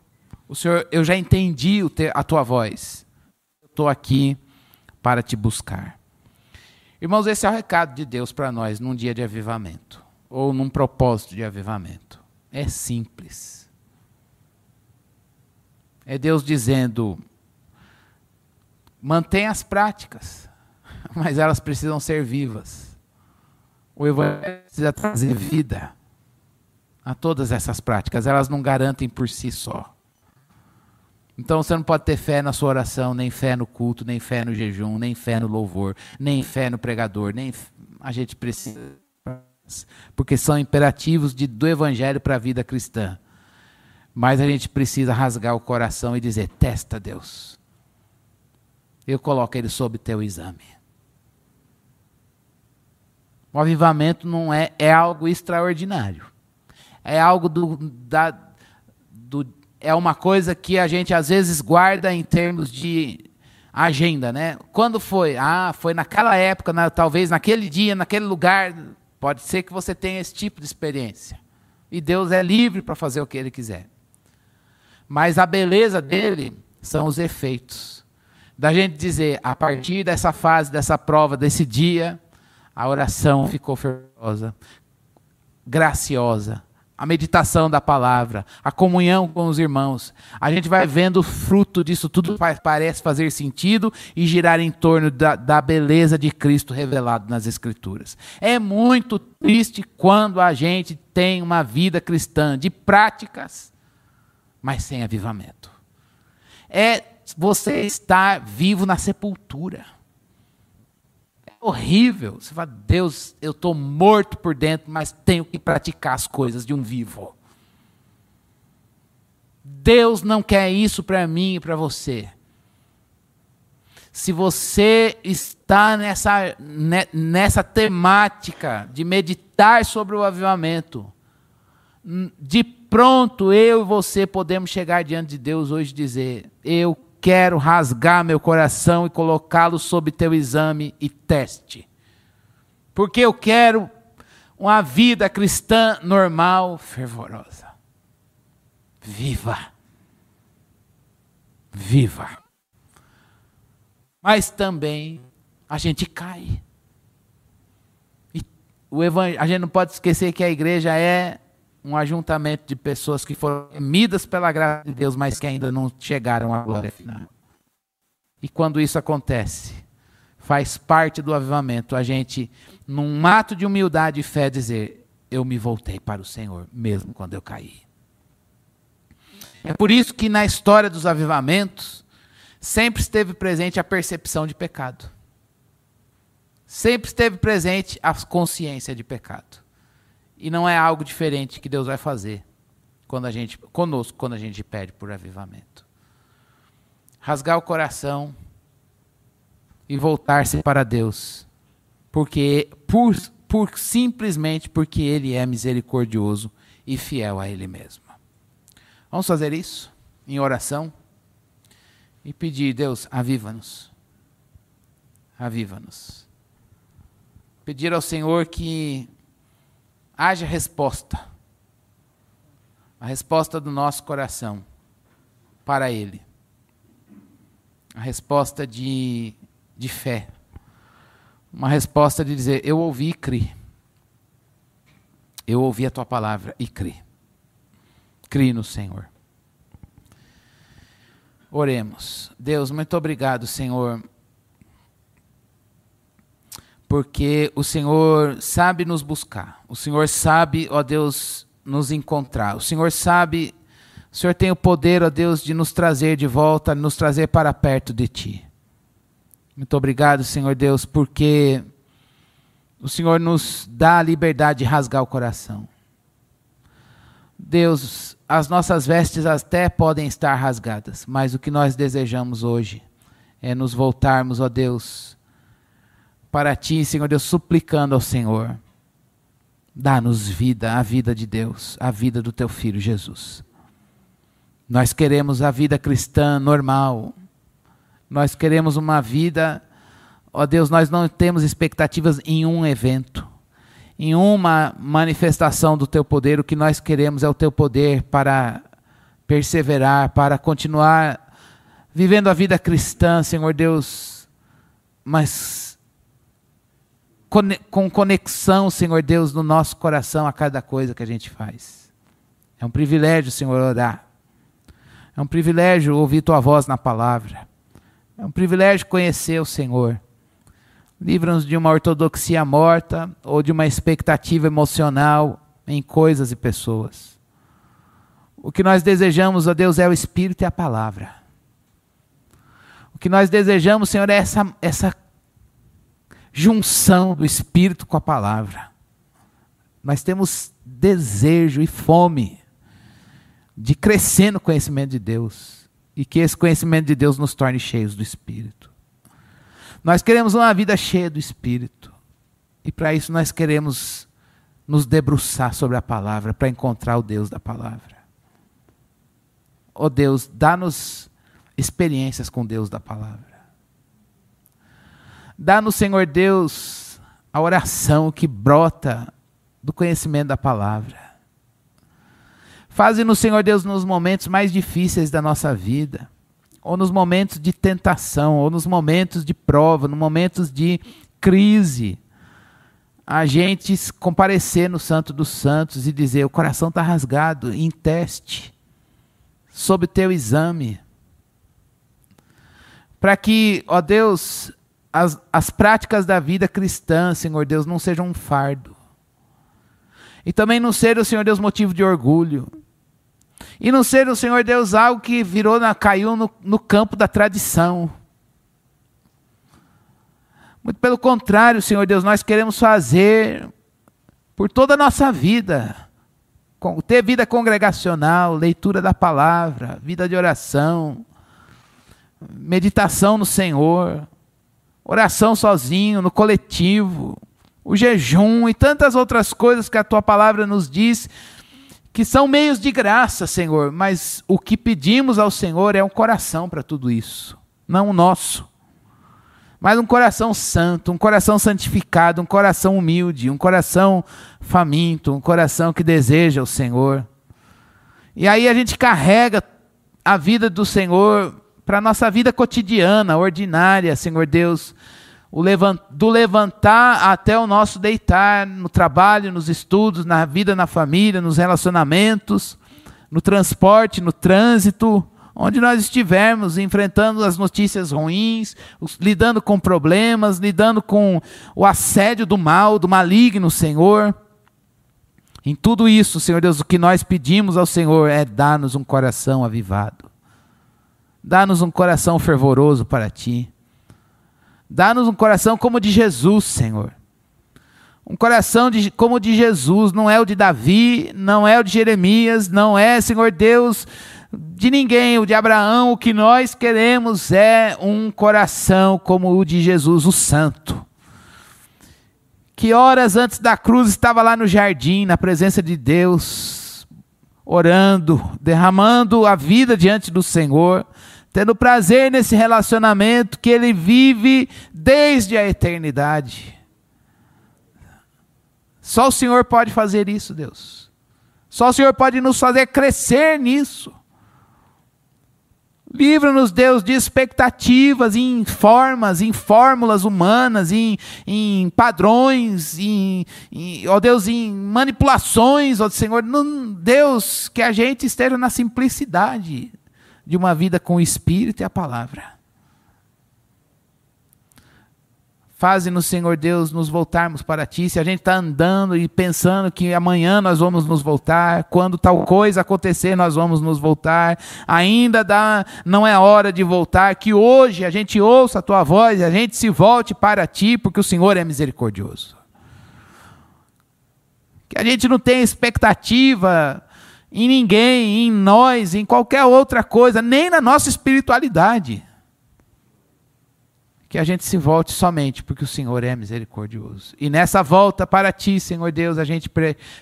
O Senhor, eu já entendi a tua voz. Eu estou aqui para te buscar. Irmãos, esse é o recado de Deus para nós num dia de avivamento ou num propósito de avivamento. É simples. É Deus dizendo: mantenha as práticas, <laughs> mas elas precisam ser vivas. O Evangelho precisa trazer vida a todas essas práticas. Elas não garantem por si só. Então você não pode ter fé na sua oração, nem fé no culto, nem fé no jejum, nem fé no louvor, nem fé no pregador, nem a gente precisa porque são imperativos de, do evangelho para a vida cristã. Mas a gente precisa rasgar o coração e dizer: testa Deus. Eu coloco ele sob teu exame. O avivamento não é, é algo extraordinário. É algo do, da, do, é uma coisa que a gente às vezes guarda em termos de agenda, né? Quando foi? Ah, foi naquela época, na, talvez naquele dia, naquele lugar. Pode ser que você tenha esse tipo de experiência. E Deus é livre para fazer o que Ele quiser. Mas a beleza dele são os efeitos. Da gente dizer, a partir dessa fase, dessa prova, desse dia, a oração ficou fervorosa, graciosa. A meditação da palavra, a comunhão com os irmãos. A gente vai vendo o fruto disso tudo, parece fazer sentido e girar em torno da, da beleza de Cristo revelado nas Escrituras. É muito triste quando a gente tem uma vida cristã de práticas, mas sem avivamento. É você estar vivo na sepultura horrível. Você fala, Deus, eu estou morto por dentro, mas tenho que praticar as coisas de um vivo. Deus não quer isso para mim e para você. Se você está nessa, nessa temática de meditar sobre o avivamento, de pronto eu e você podemos chegar diante de Deus hoje e dizer: Eu quero rasgar meu coração e colocá-lo sob teu exame e teste. Porque eu quero uma vida cristã normal, fervorosa. Viva. Viva. Mas também a gente cai. E o a gente não pode esquecer que a igreja é um ajuntamento de pessoas que foram remidas pela graça de Deus, mas que ainda não chegaram à glória final. E quando isso acontece, faz parte do avivamento a gente, num ato de humildade e fé, dizer: Eu me voltei para o Senhor, mesmo quando eu caí. É por isso que na história dos avivamentos, sempre esteve presente a percepção de pecado. Sempre esteve presente a consciência de pecado. E não é algo diferente que Deus vai fazer quando a gente, conosco quando a gente pede por avivamento. Rasgar o coração e voltar-se para Deus. Porque por, por simplesmente porque ele é misericordioso e fiel a ele mesmo. Vamos fazer isso em oração e pedir, Deus, aviva-nos. Aviva-nos. Pedir ao Senhor que haja resposta. A resposta do nosso coração para Ele. A resposta de, de fé. Uma resposta de dizer: Eu ouvi e criei. Eu ouvi a tua palavra e criei. Crie no Senhor. Oremos. Deus, muito obrigado, Senhor, porque o Senhor sabe nos buscar. O Senhor sabe, ó Deus, nos encontrar. O Senhor sabe, o Senhor tem o poder, ó Deus, de nos trazer de volta, nos trazer para perto de Ti. Muito obrigado, Senhor Deus, porque o Senhor nos dá a liberdade de rasgar o coração. Deus, as nossas vestes até podem estar rasgadas, mas o que nós desejamos hoje é nos voltarmos, ó Deus, para Ti, Senhor Deus, suplicando ao Senhor. Dá-nos vida, a vida de Deus, a vida do Teu Filho Jesus. Nós queremos a vida cristã normal. Nós queremos uma vida, ó Deus, nós não temos expectativas em um evento em uma manifestação do teu poder, o que nós queremos é o teu poder para perseverar, para continuar vivendo a vida cristã, Senhor Deus, mas com conexão, Senhor Deus, no nosso coração a cada coisa que a gente faz. É um privilégio, Senhor, orar. É um privilégio ouvir tua voz na palavra. É um privilégio conhecer o Senhor. Livra-nos de uma ortodoxia morta ou de uma expectativa emocional em coisas e pessoas. O que nós desejamos, ó Deus, é o Espírito e a palavra. O que nós desejamos, Senhor, é essa, essa junção do Espírito com a palavra. Nós temos desejo e fome de crescer no conhecimento de Deus e que esse conhecimento de Deus nos torne cheios do Espírito. Nós queremos uma vida cheia do Espírito. E para isso nós queremos nos debruçar sobre a palavra, para encontrar o Deus da palavra. Ó oh Deus, dá-nos experiências com Deus da palavra. Dá-nos, Senhor Deus, a oração que brota do conhecimento da palavra. Faze-nos, Senhor Deus, nos momentos mais difíceis da nossa vida ou nos momentos de tentação, ou nos momentos de prova, nos momentos de crise, a gente comparecer no Santo dos Santos e dizer: o coração está rasgado, em teste, sob teu exame. Para que, ó Deus, as, as práticas da vida cristã, Senhor Deus, não sejam um fardo. E também não seja, Senhor Deus, motivo de orgulho. E não ser o Senhor Deus algo que virou, na, caiu no, no campo da tradição. Muito pelo contrário, Senhor Deus, nós queremos fazer por toda a nossa vida. Ter vida congregacional, leitura da palavra, vida de oração, meditação no Senhor, oração sozinho, no coletivo, o jejum e tantas outras coisas que a tua palavra nos diz que são meios de graça, Senhor, mas o que pedimos ao Senhor é um coração para tudo isso, não o nosso. Mas um coração santo, um coração santificado, um coração humilde, um coração faminto, um coração que deseja o Senhor. E aí a gente carrega a vida do Senhor para a nossa vida cotidiana, ordinária, Senhor Deus. do levantar até o nosso deitar, no trabalho, nos estudos, na vida na família, nos relacionamentos, no transporte, no trânsito, onde nós estivermos, enfrentando as notícias ruins, lidando com problemas, lidando com o assédio do mal, do maligno, Senhor. Em tudo isso, Senhor Deus, o que nós pedimos ao Senhor é dar-nos um coração avivado. Dá-nos um coração fervoroso para Ti. Dá-nos um coração como o de Jesus, Senhor. Um coração de, como o de Jesus, não é o de Davi, não é o de Jeremias, não é, Senhor Deus, de ninguém, o de Abraão. O que nós queremos é um coração como o de Jesus, o Santo. Que horas antes da cruz estava lá no jardim, na presença de Deus, orando, derramando a vida diante do Senhor tendo prazer nesse relacionamento que ele vive desde a eternidade. Só o Senhor pode fazer isso, Deus. Só o Senhor pode nos fazer crescer nisso. Livra-nos, Deus, de expectativas em formas, em fórmulas humanas, em, em padrões, em, em, ó Deus, em manipulações, ó Senhor. Não, Deus, que a gente esteja na simplicidade de uma vida com o Espírito e a palavra. Faze-nos, Senhor Deus, nos voltarmos para Ti. Se a gente está andando e pensando que amanhã nós vamos nos voltar, quando tal coisa acontecer, nós vamos nos voltar, ainda dá, não é hora de voltar, que hoje a gente ouça a Tua voz e a gente se volte para Ti, porque o Senhor é misericordioso. Que a gente não tenha expectativa em ninguém, em nós, em qualquer outra coisa, nem na nossa espiritualidade. Que a gente se volte somente porque o Senhor é misericordioso. E nessa volta para ti, Senhor Deus, a gente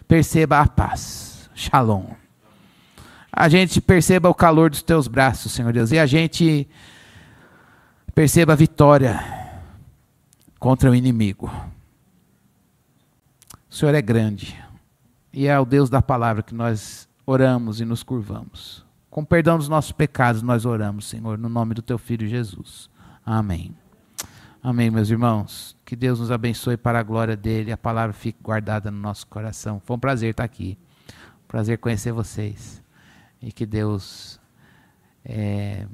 perceba a paz. Shalom. A gente perceba o calor dos teus braços, Senhor Deus. E a gente perceba a vitória contra o inimigo. O Senhor é grande. E é o Deus da palavra que nós oramos e nos curvamos. Com perdão dos nossos pecados, nós oramos, Senhor, no nome do teu filho Jesus. Amém. Amém, meus irmãos. Que Deus nos abençoe para a glória dele. A palavra fique guardada no nosso coração. Foi um prazer estar aqui. Prazer conhecer vocês. E que Deus é,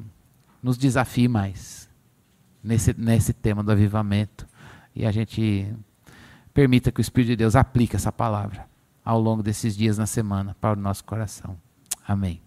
nos desafie mais nesse, nesse tema do avivamento. E a gente permita que o Espírito de Deus aplique essa palavra ao longo desses dias na semana para o nosso coração. Amém.